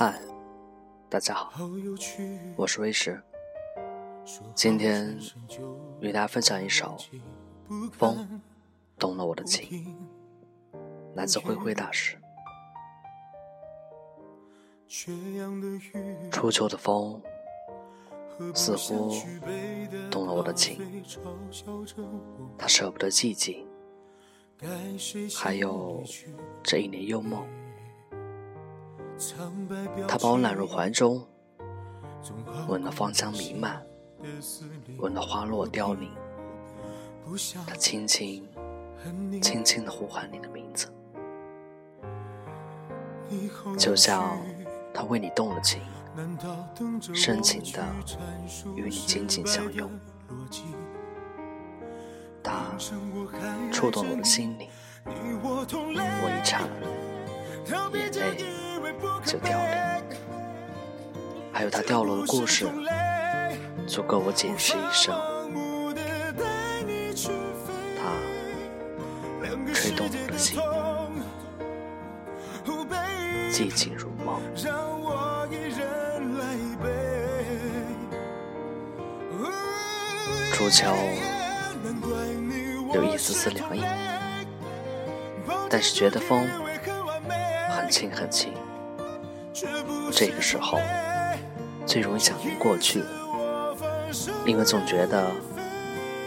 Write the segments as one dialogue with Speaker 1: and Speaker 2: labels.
Speaker 1: 嗨，大家好，我是威石。今天与大家分享一首《风动了我的情》，来自灰灰大师。初秋的风，似乎动了我的情，它舍不得寂静，还有这一年幽梦。他把我揽入怀中，闻了芳香弥漫，闻了花落凋零。他轻轻、轻轻地呼唤你的名字，就像他为你动了情，深情地与你紧紧相拥。他触动了我的心灵，我一颤，眼泪。就凋零，还有他掉落的故事，足够我解释一生。他吹动我的心，寂静如梦。初秋有一丝丝凉意，但是觉得风很轻很轻。这个时候最容易想念过去，因为总觉得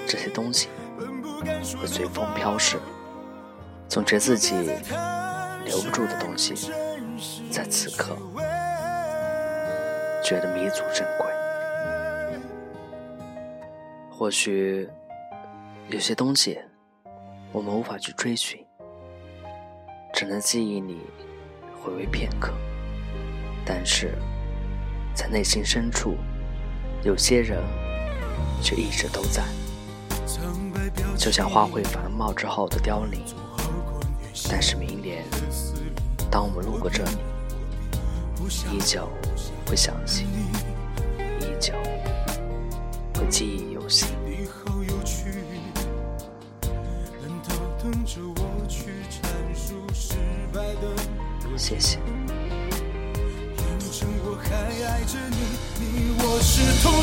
Speaker 1: 这些东西会随风飘逝，总觉得自己留不住的东西，在此刻觉得弥足珍贵。或许有些东西我们无法去追寻，只能记忆里回味片刻。但是，在内心深处，有些人却一直都在，就像花卉繁茂之后的凋零。但是明年，当我们路过这里，依旧会想起，依旧会记忆犹新。谢谢。
Speaker 2: 我还爱着你，你我是同。